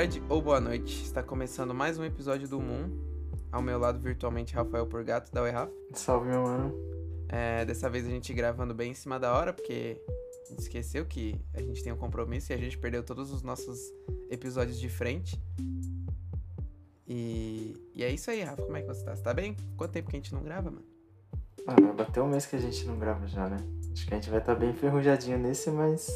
tarde ou boa noite. Está começando mais um episódio do Moon. Ao meu lado, virtualmente, Rafael Porgato, da Rafa. Salve, meu mano. É, dessa vez a gente gravando bem em cima da hora, porque a gente esqueceu que a gente tem um compromisso e a gente perdeu todos os nossos episódios de frente. E, e é isso aí, Rafa. Como é que você tá? Você tá bem? Quanto tempo que a gente não grava, mano? Ah, vai bater um mês que a gente não grava já, né? Acho que a gente vai estar tá bem enferrujadinho nesse, mas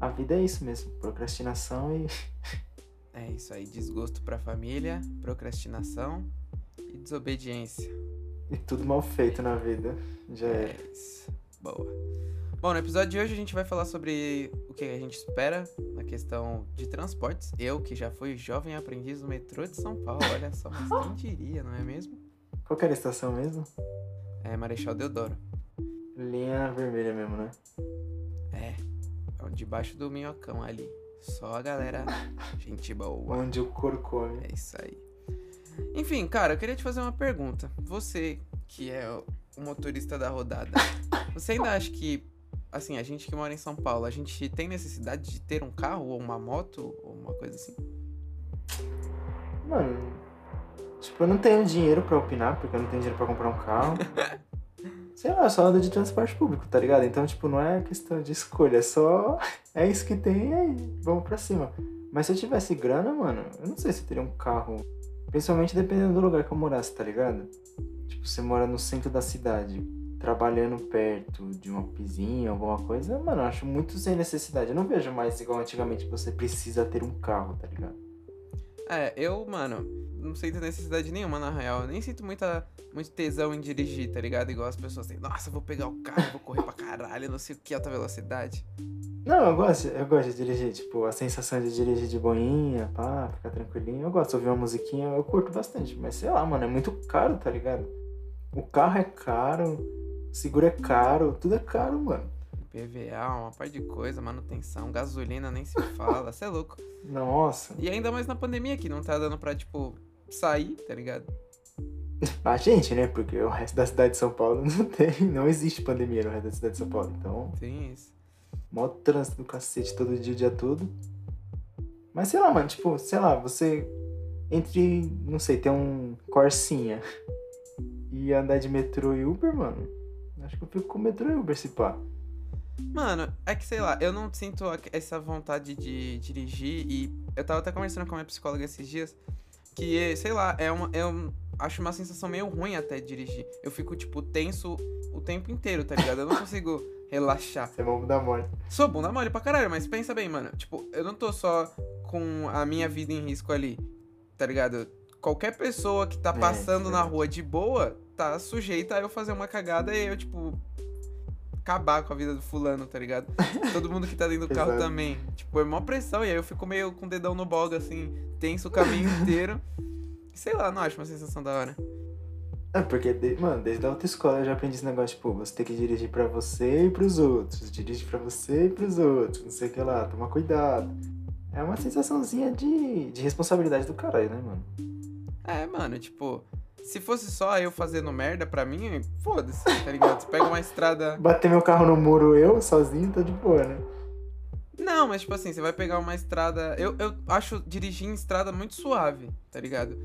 a vida é isso mesmo. Procrastinação e. É isso aí, desgosto pra família, procrastinação e desobediência. E tudo mal feito na vida. Já é. É isso. Boa. Bom, no episódio de hoje a gente vai falar sobre o que a gente espera na questão de transportes. Eu, que já fui jovem aprendiz no metrô de São Paulo, olha só, mas quem diria, não é mesmo? Qual que era a estação mesmo? É Marechal Deodoro. Linha vermelha mesmo, né? É, é debaixo do minhocão ali. Só a galera, gente boa. Onde o come. É isso aí. Enfim, cara, eu queria te fazer uma pergunta. Você, que é o motorista da rodada, você ainda acha que, assim, a gente que mora em São Paulo, a gente tem necessidade de ter um carro ou uma moto ou uma coisa assim? Mano, tipo, eu não tenho dinheiro pra opinar, porque eu não tenho dinheiro pra comprar um carro. Sei lá, eu só ando de transporte público, tá ligado? Então, tipo, não é questão de escolha, é só. É isso que tem e aí, vamos pra cima. Mas se eu tivesse grana, mano, eu não sei se eu teria um carro. Principalmente dependendo do lugar que eu morasse, tá ligado? Tipo, você mora no centro da cidade, trabalhando perto de uma pizinha, alguma coisa, mano, eu acho muito sem necessidade. Eu não vejo mais igual antigamente você precisa ter um carro, tá ligado? É, eu, mano, não sinto necessidade nenhuma, na real. Eu nem sinto muita, muito tesão em dirigir, tá ligado? Igual as pessoas têm. Nossa, vou pegar o carro, vou correr pra caralho, não sei o que, alta velocidade. Não, eu gosto, eu gosto de dirigir, tipo, a sensação de dirigir de boinha, pá, ficar tranquilinho. Eu gosto de ouvir uma musiquinha, eu curto bastante. Mas sei lá, mano, é muito caro, tá ligado? O carro é caro, o seguro é caro, tudo é caro, mano. PVA, uma par de coisa, manutenção, gasolina, nem se fala, você é louco. Nossa. E ainda mais na pandemia que não tá dando pra, tipo, sair, tá ligado? A gente, né? Porque o resto da cidade de São Paulo não tem, não existe pandemia no resto da cidade de São Paulo. Então, Tem isso. mó trânsito do cacete todo dia, o dia todo. Mas sei lá, mano, tipo, sei lá, você entre, não sei, ter um Corsinha e andar de metrô e Uber, mano. Acho que eu fico com metrô e Uber se pá. Mano, é que sei lá, eu não sinto essa vontade de dirigir e eu tava até conversando com a minha psicóloga esses dias que, sei lá, é uma, eu acho uma sensação meio ruim até dirigir. Eu fico, tipo, tenso o tempo inteiro, tá ligado? Eu não consigo relaxar. Você é bobo da morte. Sou bunda mole pra caralho, mas pensa bem, mano. Tipo, eu não tô só com a minha vida em risco ali, tá ligado? Qualquer pessoa que tá É, passando na verdade. rua de boa tá sujeita a eu fazer uma cagada e eu, tipo, acabar com a vida do fulano, tá ligado? Todo mundo que tá dentro do carro também. Tipo, é mó pressão, e aí eu fico meio com o dedão no boga, assim, tenso o caminho inteiro. Sei lá, não acho uma sensação da hora. É, porque, mano, desde a autoescola eu já aprendi esse negócio, tipo, você tem que dirigir pra você e pros outros. Dirige pra você e pros outros. Não sei o que lá, toma cuidado. É uma sensaçãozinha de, de responsabilidade do caralho, né, mano? É, mano, tipo, se fosse só eu fazendo merda pra mim, foda-se, tá ligado? Você pega uma estrada. Bater meu carro no muro eu, sozinho, tá de boa, né? Não, mas tipo assim, você vai pegar uma estrada. Eu, eu acho dirigir em estrada muito suave, tá ligado?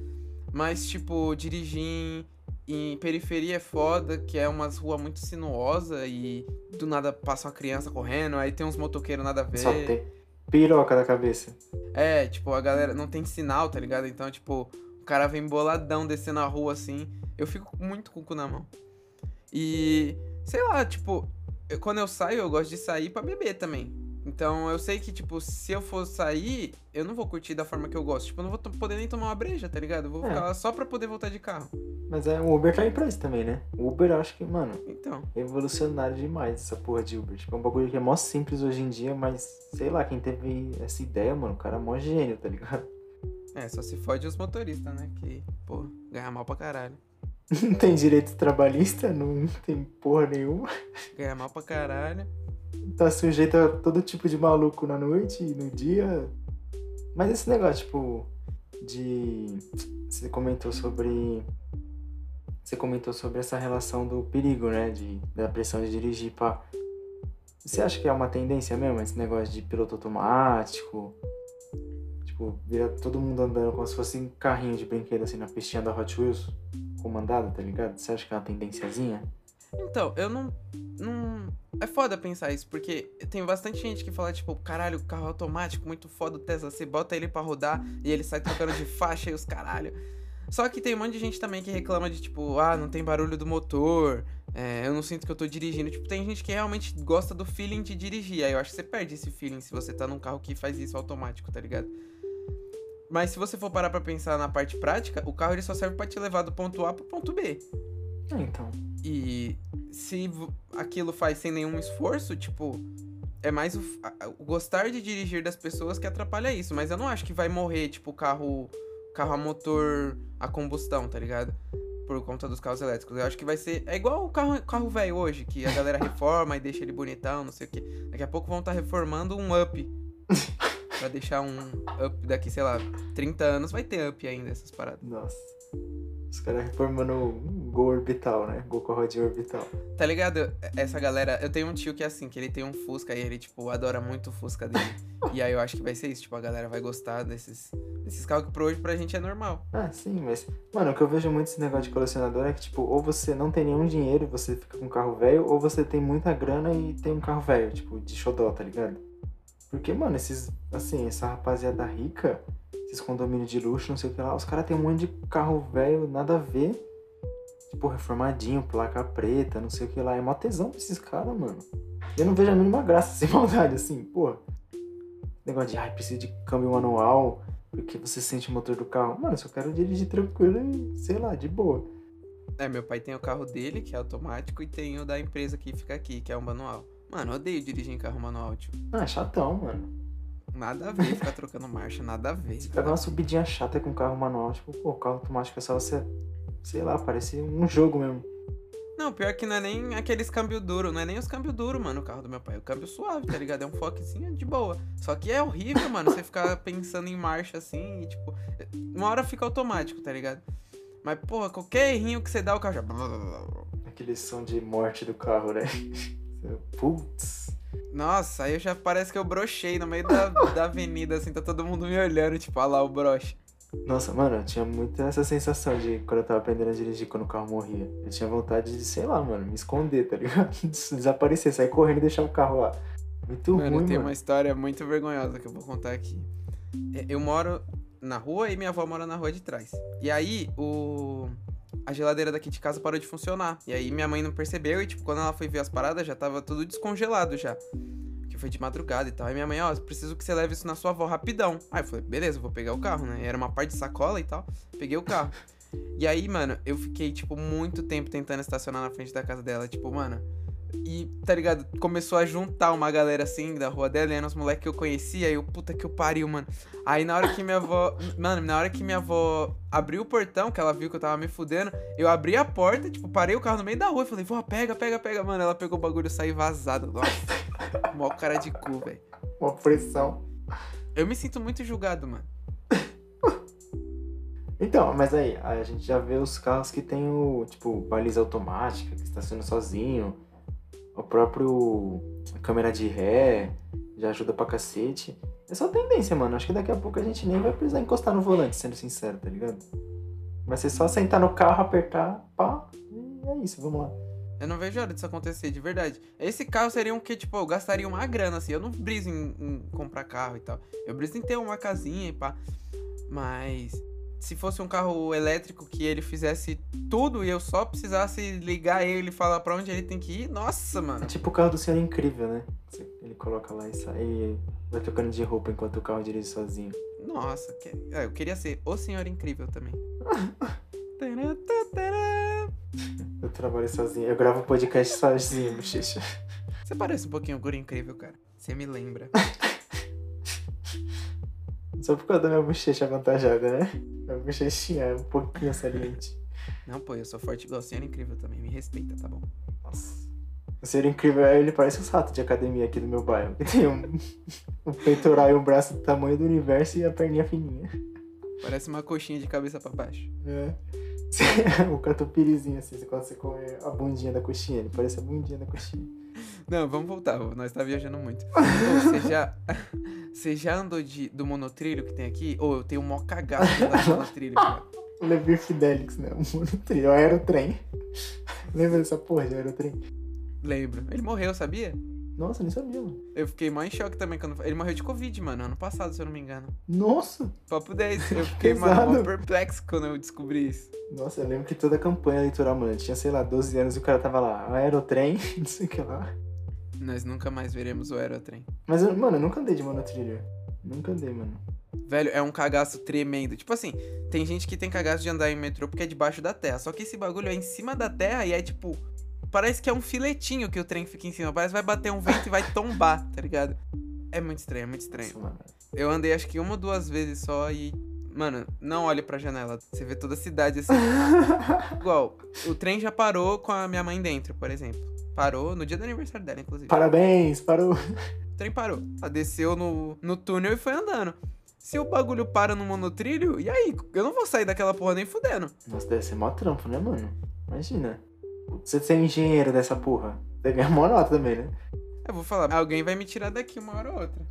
Mas, tipo, dirigir em, em periferia é foda, que é umas ruas muito sinuosa e do nada passa uma criança correndo, aí tem uns motoqueiros nada a ver. Só tem piroca da cabeça. É, tipo, a galera não tem sinal, tá ligado? Então, tipo, o cara vem boladão descendo a rua assim. Eu fico muito com o cu na mão. E, sei lá, tipo, eu- quando eu saio, eu gosto de sair pra beber também. Então, eu sei que, tipo, se eu for sair, eu não vou curtir da forma que eu gosto. Tipo, eu não vou poder nem tomar uma breja, tá ligado? Eu vou É. ficar lá só pra poder voltar de carro. Mas é, o Uber tá aí pra isso também, né? O Uber eu acho que, mano, Então, é evolucionário demais essa porra de Uber. Tipo, é um bagulho que é mó simples hoje em dia, mas sei lá, quem teve essa ideia, mano, o cara é mó gênio, tá ligado? É, só se fode os motoristas, né? Que, pô, ganha mal pra caralho. Não tem direito trabalhista, não tem porra nenhuma. Ganha mal pra caralho. Tá sujeito a todo tipo de maluco na noite e no dia. Mas esse negócio, tipo, de. Você comentou sobre. Você comentou sobre essa relação do perigo, né? De, da pressão de dirigir pra. Você acha que é uma tendência mesmo, esse negócio de piloto automático? Tipo, vira todo mundo andando como se fosse um carrinho de brinquedo, assim, na pistinha da Hot Wheels, comandada, tá ligado? Você acha que é uma tendenciazinha? Então, eu não. não... É foda pensar isso, porque tem bastante gente que fala, tipo, caralho, carro automático, muito foda o Tesla. Você bota ele pra rodar e ele sai trocando de faixa e os caralho. Só que tem um monte de gente também que reclama de, tipo, ah, não tem barulho do motor, é, eu não sinto que eu tô dirigindo. Tipo, tem gente que realmente gosta do feeling de dirigir. Aí eu acho que você perde esse feeling se você tá num carro que faz isso automático, tá ligado? Mas se você for parar pra pensar na parte prática, o carro ele só serve para te levar do ponto A pro ponto B. É, então. E se aquilo faz sem nenhum esforço, tipo, é mais o, o, gostar de dirigir das pessoas que atrapalha isso. Mas eu não acho que vai morrer, tipo, o carro, carro a motor a combustão, tá ligado? Por conta dos carros elétricos. Eu acho que vai ser. É igual o carro, carro velho hoje, que a galera reforma e deixa ele bonitão, não sei o quê. Daqui a pouco vão estar tá reformando um up. pra deixar um up daqui, sei lá, 30 anos, vai ter up ainda essas paradas. Nossa. Os caras reformando um gol orbital, né? Gol com a rodinha orbital. Tá ligado? Essa galera. Eu tenho um tio que é assim, que ele tem um Fusca e ele, tipo, adora muito o Fusca dele. e aí eu acho que vai ser isso, tipo, a galera vai gostar desses, desses carros que por hoje pra gente é normal. Ah, sim, mas. Mano, o que eu vejo muito esse negócio de colecionador é que, tipo, ou você não tem nenhum dinheiro e você fica com um carro velho, ou você tem muita grana e tem um carro velho, tipo, de xodó, tá ligado? Porque, mano, esses. Assim, essa rapaziada rica esses condomínios de luxo, não sei o que lá. Os caras têm um monte de carro velho, nada a ver. Tipo, reformadinho, placa preta, não sei o que lá. É mó tesão pra esses caras, mano. Eu não vejo a mínima graça sem maldade, assim, pô. Negócio de, ai, preciso de câmbio manual, porque você sente o motor do carro. Mano, eu só quero dirigir tranquilo e, sei lá, de boa. É, meu pai tem o carro dele, que é automático, e tem o da empresa que fica aqui, que é um manual. Mano, eu odeio dirigir em carro manual, tio. Ah, é chatão, mano. Nada a ver ficar trocando marcha, nada a ver. Você pega uma subidinha chata com carro manual, tipo, pô, carro automático é só você. Sei lá, parece um jogo mesmo. Não, pior que não é nem aqueles câmbio duro, não é nem os câmbio duro, mano, o carro do meu pai. É o câmbio suave, tá ligado? É um foquezinho de boa. Só que é horrível, mano, você ficar pensando em marcha assim e, tipo, uma hora fica automático, tá ligado? Mas, porra, qualquer errinho que você dá, o carro já. Aquele som de morte do carro, né? Putz. Nossa, aí já parece que eu brochei no meio da, da avenida, assim, tá todo mundo me olhando, tipo, olha lá o broche. Nossa, mano, eu tinha muito essa sensação de quando eu tava aprendendo a dirigir quando o carro morria. Eu tinha vontade de, sei lá, mano, me esconder, tá ligado? Desaparecer, sair correndo e deixar o carro lá. Muito mano, ruim, tem mano. uma história muito vergonhosa que eu vou contar aqui. É, eu moro na rua e minha avó mora na rua de trás. E aí, o a geladeira daqui de casa parou de funcionar. E aí minha mãe não percebeu e, tipo, quando ela foi ver as paradas, já tava tudo descongelado já. Que foi de madrugada e tal. Aí minha mãe, ó, oh, preciso que você leve isso na sua avó rapidão. Aí eu falei, beleza, vou pegar o carro, né? Era uma parte de sacola e tal. Peguei o carro. E aí, mano, eu fiquei, tipo, muito tempo tentando estacionar na frente da casa dela. Tipo, mano, e, tá ligado? Começou a juntar uma galera assim da rua dela, e eram os moleques que eu conhecia, e eu, puta que eu pariu, mano. Aí na hora que minha avó. Mano, na hora que minha avó abriu o portão, que ela viu que eu tava me fudendo, eu abri a porta, tipo, parei o carro no meio da rua e falei, vó, pega, pega, pega, mano. Ela pegou o bagulho e saiu vazada. Nossa, mó cara de cu, velho. Uma pressão. Eu me sinto muito julgado, mano. Então, mas aí, a gente já vê os carros que tem o, tipo, baliza automática, que estaciona sozinho, o próprio câmera de ré já ajuda pra cacete. É só tendência, mano. Acho que daqui a pouco a gente nem vai precisar encostar no volante, sendo sincero, tá ligado? Vai ser só sentar no carro, apertar, pá, e é isso, vamos lá. Eu não vejo hora disso acontecer, de verdade. Esse carro seria um que, tipo, eu gastaria uma grana, assim. Eu não briso em, em comprar carro e tal. Eu briso em ter uma casinha e pá. Mas se fosse um carro elétrico que ele fizesse tudo e eu só precisasse ligar ele e falar pra onde ele tem que ir, nossa, mano. É tipo o carro do Senhor Incrível, né? Ele coloca lá e sai e vai trocando de roupa enquanto o carro dirige sozinho. Nossa, que... é, eu queria ser o Senhor Incrível também. eu trabalho sozinho. Eu gravo podcast sozinho, bochecha. Você parece um pouquinho o Guri Incrível, cara. Você me lembra. Só por causa da minha bochecha avantajada, né? Minha bochechinha é um pouquinho saliente. Não, pô, eu sou forte igual o Senhor Incrível também. Me respeita, tá bom? Nossa. O Senhor Incrível, ele parece um rato de academia aqui do meu bairro. Que tem um, um peitoral e um braço do tamanho do universo e a perninha fininha. Parece uma coxinha de cabeça pra baixo. É. o catupirizinho, assim, quando você come a bundinha da coxinha. Ele parece a bundinha da coxinha. Não, vamos voltar. Nós tá viajando muito. Você já. Você já andou de, do monotrilho que tem aqui? Ou eu tenho um mó cagado de monotrilho, cara. O Levi Fidelix, né? O monotrilho, o aerotrem. Lembra dessa porra de aerotrem? Lembro. Ele morreu, sabia? Nossa, nem sabia, mano. Eu fiquei mó em choque também quando. Ele morreu de Covid, mano, ano passado, se eu não me engano. Nossa! Papo 10. Eu fiquei, mano, mó perplexo quando eu descobri isso. Nossa, eu lembro que toda a campanha eleitoral, mano, tinha, sei lá, 12 anos e o cara tava lá, aerotrem, não sei o que lá. Nós nunca mais veremos o Aerotrem. Mas, mano, eu nunca andei de monotrilho. Nunca andei, mano. Velho, é um cagaço tremendo. Tipo assim, tem gente que tem cagaço de andar em metrô porque é debaixo da terra. Só que esse bagulho é em cima da terra e é tipo. Parece que é um filetinho que o trem fica em cima. Parece que vai bater um vento e vai tombar, tá ligado? É muito estranho, é muito estranho. Eu andei acho que uma ou duas vezes só e. Mano, não olhe pra janela. Você vê toda a cidade assim. Igual, o trem já parou com a minha mãe dentro, por exemplo. Parou no dia do aniversário dela, inclusive. Parabéns, parou. O trem parou. Ela desceu no, no túnel e foi andando. Se o bagulho para no monotrilho, e aí? Eu não vou sair daquela porra nem fudendo. Nossa, deve ser mó trampo, né, mano? Imagina. Você ser engenheiro dessa porra. Deve ganhar mó nota também, né? Eu vou falar, alguém vai me tirar daqui uma hora ou outra.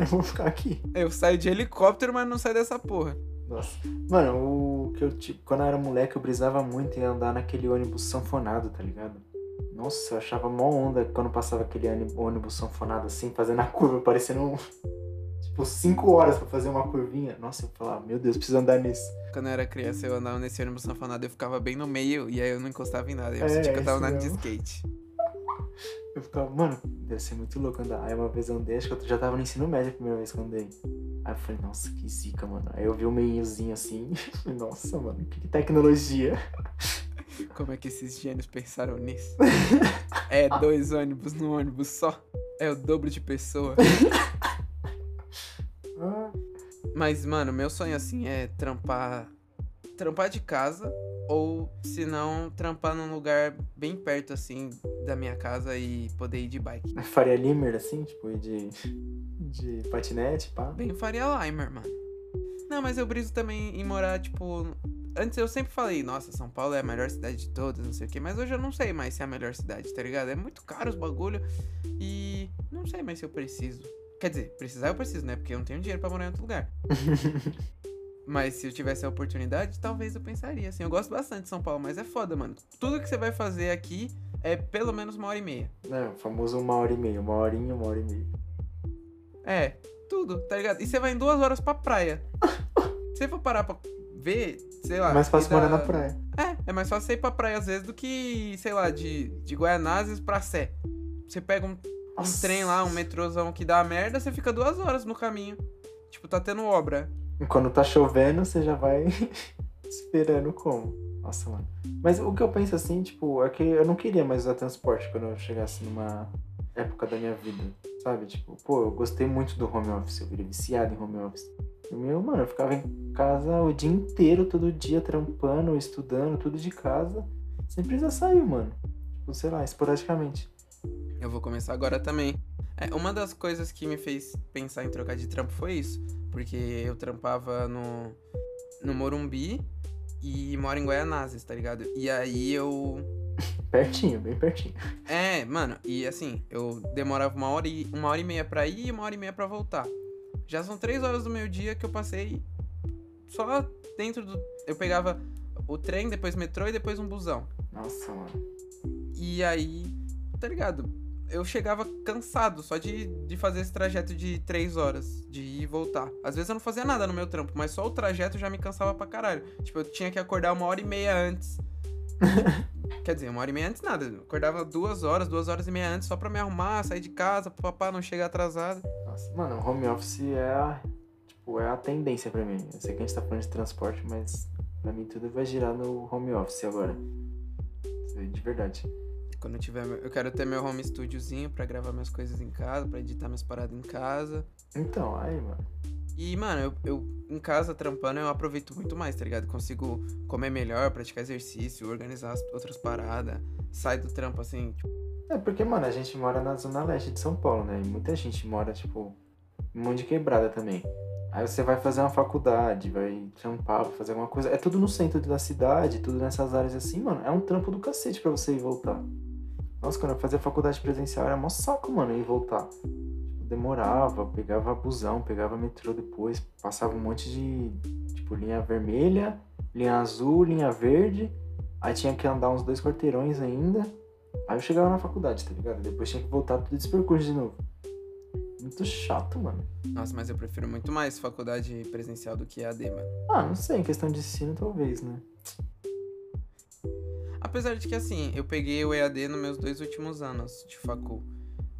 eu vou ficar aqui. Eu saio de helicóptero, mas não saio dessa porra. Nossa. Mano, o que eu, tipo, quando eu era moleque, eu brisava muito em andar naquele ônibus sanfonado, tá ligado? Nossa, eu achava mó onda quando passava aquele ôni- ônibus sanfonado assim, fazendo a curva, parecendo um. Tipo, cinco horas pra fazer uma curvinha. Nossa, eu falava, meu Deus, preciso andar nisso. Quando eu era criança, eu andava nesse ônibus sanfonado, eu ficava bem no meio e aí eu não encostava em nada. Eu É, sentia que eu tava andando de skate. Eu ficava, mano, deve ser muito louco andar. Aí uma vez eu andei, acho que eu já tava no ensino médio a primeira vez que eu andei. Aí eu falei, nossa, que zica, mano. Aí eu vi um meiozinho assim, nossa, mano, que tecnologia. Como é que esses gênios pensaram nisso? é dois ônibus num ônibus só? É o dobro de pessoa. Mas, mano, meu sonho assim é trampar. Trampar de casa. Ou, se não, trampar num lugar bem perto, assim, da minha casa e poder ir de bike. Faria Limer, assim, tipo, ir de, de patinete, pá. Bem Faria Limer, mano. Não, mas eu briso também em morar, tipo. Antes eu sempre falei, nossa, São Paulo é a melhor cidade de todas, não sei o quê. Mas hoje eu não sei mais se é a melhor cidade, tá ligado? É muito caro os bagulho. E não sei mais se eu preciso. Quer dizer, precisar eu preciso, né? Porque eu não tenho dinheiro pra morar em outro lugar. Mas se eu tivesse a oportunidade, talvez eu pensaria, assim. Eu gosto bastante de São Paulo, mas é foda, mano. Tudo que você vai fazer aqui é pelo menos uma hora e meia. É, o famoso uma hora e meia, uma horinha, uma hora e meia. É, tudo, tá ligado? E você vai em duas horas pra praia. Se você for parar pra ver, sei lá. Mais fácil morar na praia. É, é mais fácil você ir pra praia às vezes do que, sei lá, de, de Guaianazes pra Sé. Você pega um, um trem lá, um metrôzão que dá merda, você fica duas horas no caminho. Tipo, tá tendo obra. E quando tá chovendo, você já vai esperando como. Nossa, mano. Mas o que eu penso assim, tipo, é que eu não queria mais usar transporte quando eu chegasse numa época da minha vida. Sabe? Tipo, pô, eu gostei muito do home office, eu virei viciado em home office. Meu, mano, eu ficava em casa o dia inteiro, todo dia, trampando, estudando, tudo de casa. Sem precisar sair, mano. Tipo, sei lá, esporadicamente. Eu vou começar agora também. É, uma das coisas que me fez pensar em trocar de trampo foi isso. Porque eu trampava no, no Morumbi e moro em Guaianazes, tá ligado? E aí eu. Pertinho, bem pertinho. É, mano, e assim, eu demorava uma hora e, uma hora e meia pra ir e uma hora e meia pra voltar. Já são três horas do meu dia que eu passei só dentro do. Eu pegava o trem, depois metrô e depois um busão. Nossa, mano. E aí, tá ligado? Eu chegava cansado só de, de fazer esse trajeto de três horas, de ir e voltar. Às vezes eu não fazia nada no meu trampo, mas só o trajeto já me cansava pra caralho. Tipo, eu tinha que acordar uma hora e meia antes. Quer dizer, uma hora e meia antes nada. Eu acordava duas horas, duas horas e meia antes só pra me arrumar, sair de casa, pro papá não chegar atrasado. Nossa, mano, o home office é a, tipo, é a tendência pra mim. Eu sei que a gente tá falando de transporte, mas pra mim tudo vai girar no home office agora. De verdade. Quando eu tiver. Eu quero ter meu home studiozinho pra gravar minhas coisas em casa, pra editar minhas paradas em casa. Então, aí, mano. E, mano, eu, eu em casa trampando eu aproveito muito mais, tá ligado? Consigo comer melhor, praticar exercício, organizar as outras paradas. Sai do trampo assim, tipo, É porque, mano, a gente mora na zona leste de São Paulo, né? E muita gente mora, tipo, um monte de quebrada também. Aí você vai fazer uma faculdade, vai trampar, fazer alguma coisa. É tudo no centro da cidade, tudo nessas áreas assim, mano. É um trampo do cacete pra você ir voltar. Nossa, quando eu fazia faculdade presencial era mó saco, mano, ir voltar. Demorava, pegava busão, pegava metrô depois, passava um monte de, tipo, linha vermelha, linha azul, linha verde, aí tinha que andar uns dois quarteirões ainda, aí eu chegava na faculdade, tá ligado? Depois tinha que voltar tudo esse percurso de novo. Muito chato, mano. Nossa, mas eu prefiro muito mais faculdade presencial do que EAD, mano. Ah, não sei, em questão de ensino talvez, né? Apesar de que, assim, eu peguei o EAD nos meus dois últimos anos de facul.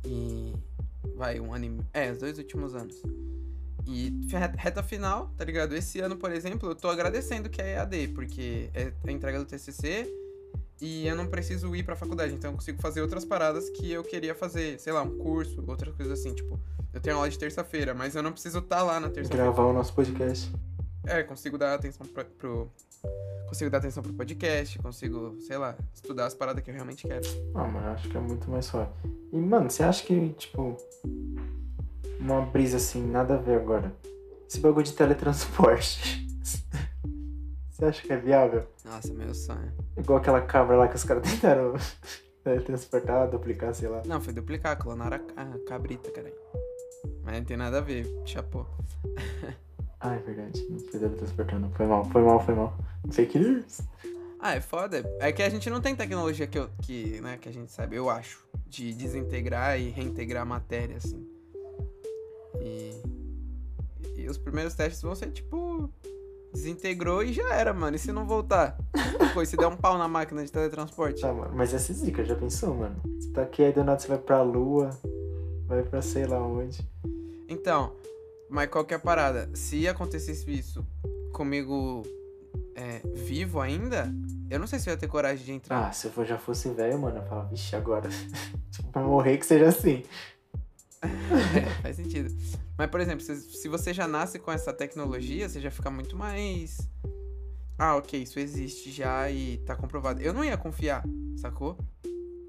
E. Vai, um ano. e- É, os dois últimos anos. E reta final, tá ligado? Esse ano, por exemplo, eu tô agradecendo que é EAD, porque é a entrega do TCC e eu não preciso ir pra faculdade, então eu consigo fazer outras paradas que eu queria fazer, sei lá, um curso, outras coisas assim, tipo, eu tenho aula de terça-feira, mas eu não preciso estar lá na terça-feira. Gravar o nosso podcast. É, consigo dar atenção pra, pro. Consigo dar atenção pro podcast, consigo, sei lá, estudar as paradas que eu realmente quero. Ah, mano, eu acho que é muito mais suave. E, mano, você acha que, tipo, uma brisa assim, nada a ver agora? Esse bagulho de teletransporte. você acha que é viável? Nossa, meu sonho. Igual aquela cabra lá que os caras tentaram teletransportar, duplicar, sei lá. Não, foi duplicar, a, ca- a cabrita, caralho. Mas não tem nada a ver, chapô. Ah, é verdade. Não foi teletransportar, não. Foi mal, foi mal, foi mal. Fake news. Ah, é foda. É que a gente não tem tecnologia que, eu, que, né, que a gente sabe, eu acho, de desintegrar e reintegrar a matéria, assim. E, e os primeiros testes vão ser tipo. Desintegrou e já era, mano. E se não voltar? Depois, se der um pau na máquina de teletransporte. Tá, mano. Mas essa zica, já pensou, mano? Você tá aqui, aí do nada você vai pra lua, vai pra sei lá onde. Então, mas qual que é a parada? Se acontecesse isso comigo é, vivo ainda, eu não sei se eu ia ter coragem de entrar. Ah, se eu já fosse velho, mano, eu falava, vixe, agora. tipo, pra morrer que seja assim. É, faz sentido. Mas, por exemplo, se, se você já nasce com essa tecnologia, você já fica muito mais. Ah, ok, isso existe já e tá comprovado. Eu não ia confiar, sacou?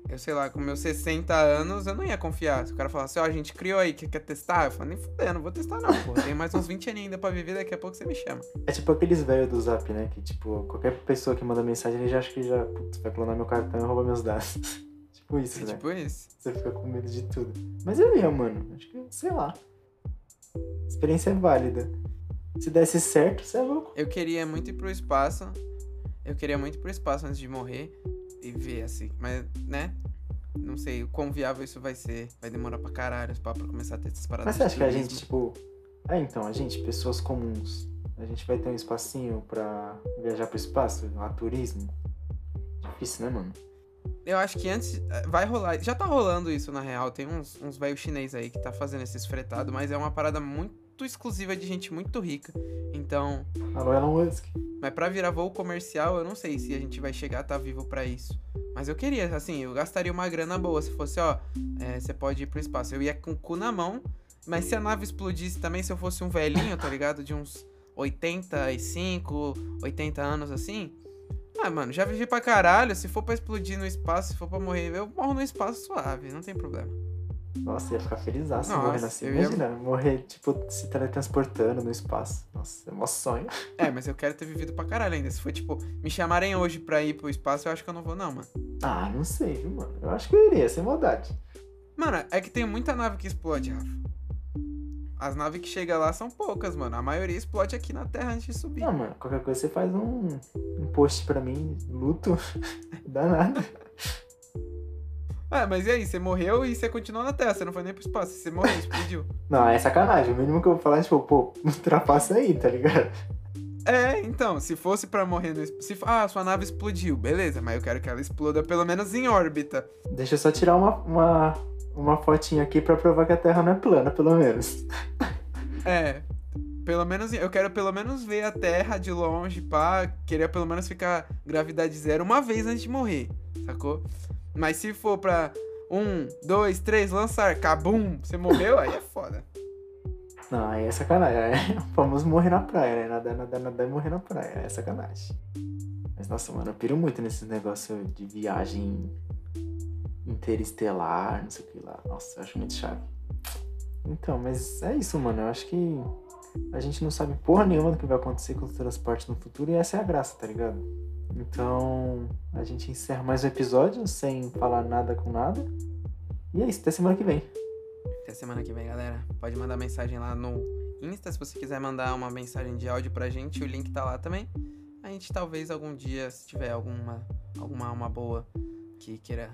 Eu sei lá, com meus 60 anos, eu não ia confiar. Se o cara falasse, ó, a gente criou aí, que quer testar? Eu falo, nem fudendo, não vou testar não, pô. Tenho mais uns 20 aninhos ainda pra viver, daqui a pouco você me chama. É tipo aqueles velhos do zap, né? Que, tipo, qualquer pessoa que manda mensagem, ele já acha que já, putz, vai clonar meu cartão e roubar meus dados. tipo isso, É né? tipo isso. Você fica com medo de tudo. Mas eu ia, mano. Acho que, sei lá. A experiência é válida. Se desse certo, você é louco. Eu queria muito ir pro espaço. Eu queria muito ir pro espaço antes de morrer e ver assim. Mas, né? Não sei o quão viável isso vai ser. Vai demorar pra caralho pra, pra começar a ter essas paradas. Mas você acha que a gente, tipo. É, então, a gente, pessoas comuns, a gente vai ter um espacinho pra viajar pro espaço, a turismo? Difícil, né, mano? Eu acho que antes. eh, Vai rolar. Já tá rolando isso na real. Tem uns, uns velhos chinês aí que tá fazendo esses fretados, mas é uma parada muito exclusiva de gente muito rica. Então. Alô, Elon Musk. Mas pra virar voo comercial, eu não sei se a gente vai chegar a tá vivo pra isso. Mas eu queria, assim, eu gastaria uma grana boa se fosse, ó, é, você pode ir pro espaço. Eu ia com o cu na mão, mas se a nave explodisse também, se eu fosse um velhinho, tá ligado? De uns 85, 80 anos assim. Ah, mano, já vivi pra caralho. Se for pra explodir no espaço, se for pra morrer, eu morro no espaço suave, não tem problema. Nossa, ia ficar feliz Nossa, morrendo assim. eu ia- Imagina, morrer, tipo, se teletransportando no espaço. Nossa, é mó sonho. É, mas eu quero ter vivido pra caralho ainda. Se for, tipo, me chamarem hoje pra ir pro espaço, eu acho que eu não vou, não, mano. Ah, não sei, viu, mano? Eu acho que eu iria, sem maldade. Mano, é que tem muita nave que explode, Rafa. As naves que chegam lá são poucas, mano. A maioria explode aqui na Terra antes de subir. Não, mano, qualquer coisa você faz um, um post pra mim, luto, dá É, mas e aí? Você morreu e você continuou na Terra. Você não foi nem pro espaço. Você morreu, explodiu. Não, é sacanagem. O mínimo que eu vou falar é, tipo, pô, ultrapassa aí, tá ligado? É, então, se fosse pra morrer no. Se... Ah, sua nave explodiu, beleza, mas eu quero que ela exploda pelo menos em órbita. Deixa eu só tirar uma, uma, uma fotinha aqui pra provar que a Terra não é plana, pelo menos. É. Pelo menos, eu quero pelo menos ver a Terra de longe, pá. Queria pelo menos ficar gravidade zero uma vez antes de morrer, sacou? Mas se for pra um, dois, três, lançar, cabum, você morreu, aí é foda. Não, aí é sacanagem. É o famoso morrer na praia, né? Nadar, nadar, nadar e morrer na praia. É sacanagem. Mas, nossa, mano, eu piro muito nesses negócios de viagem interestelar, não sei o que lá. Nossa, eu acho muito chave. Então, mas é isso, mano. Eu acho que a gente não sabe porra nenhuma do que vai acontecer com o transporte no futuro e essa é a graça, tá ligado? Então, a gente encerra mais um episódio sem falar nada com nada. E é isso, até semana que vem. Até semana que vem, galera. Pode mandar mensagem lá no Insta se você quiser mandar uma mensagem de áudio pra gente. O link tá lá também. A gente talvez algum dia, se tiver alguma, alguma alma boa que queira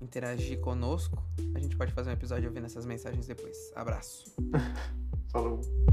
interagir conosco, a gente pode fazer um episódio ouvindo essas mensagens depois. Abraço.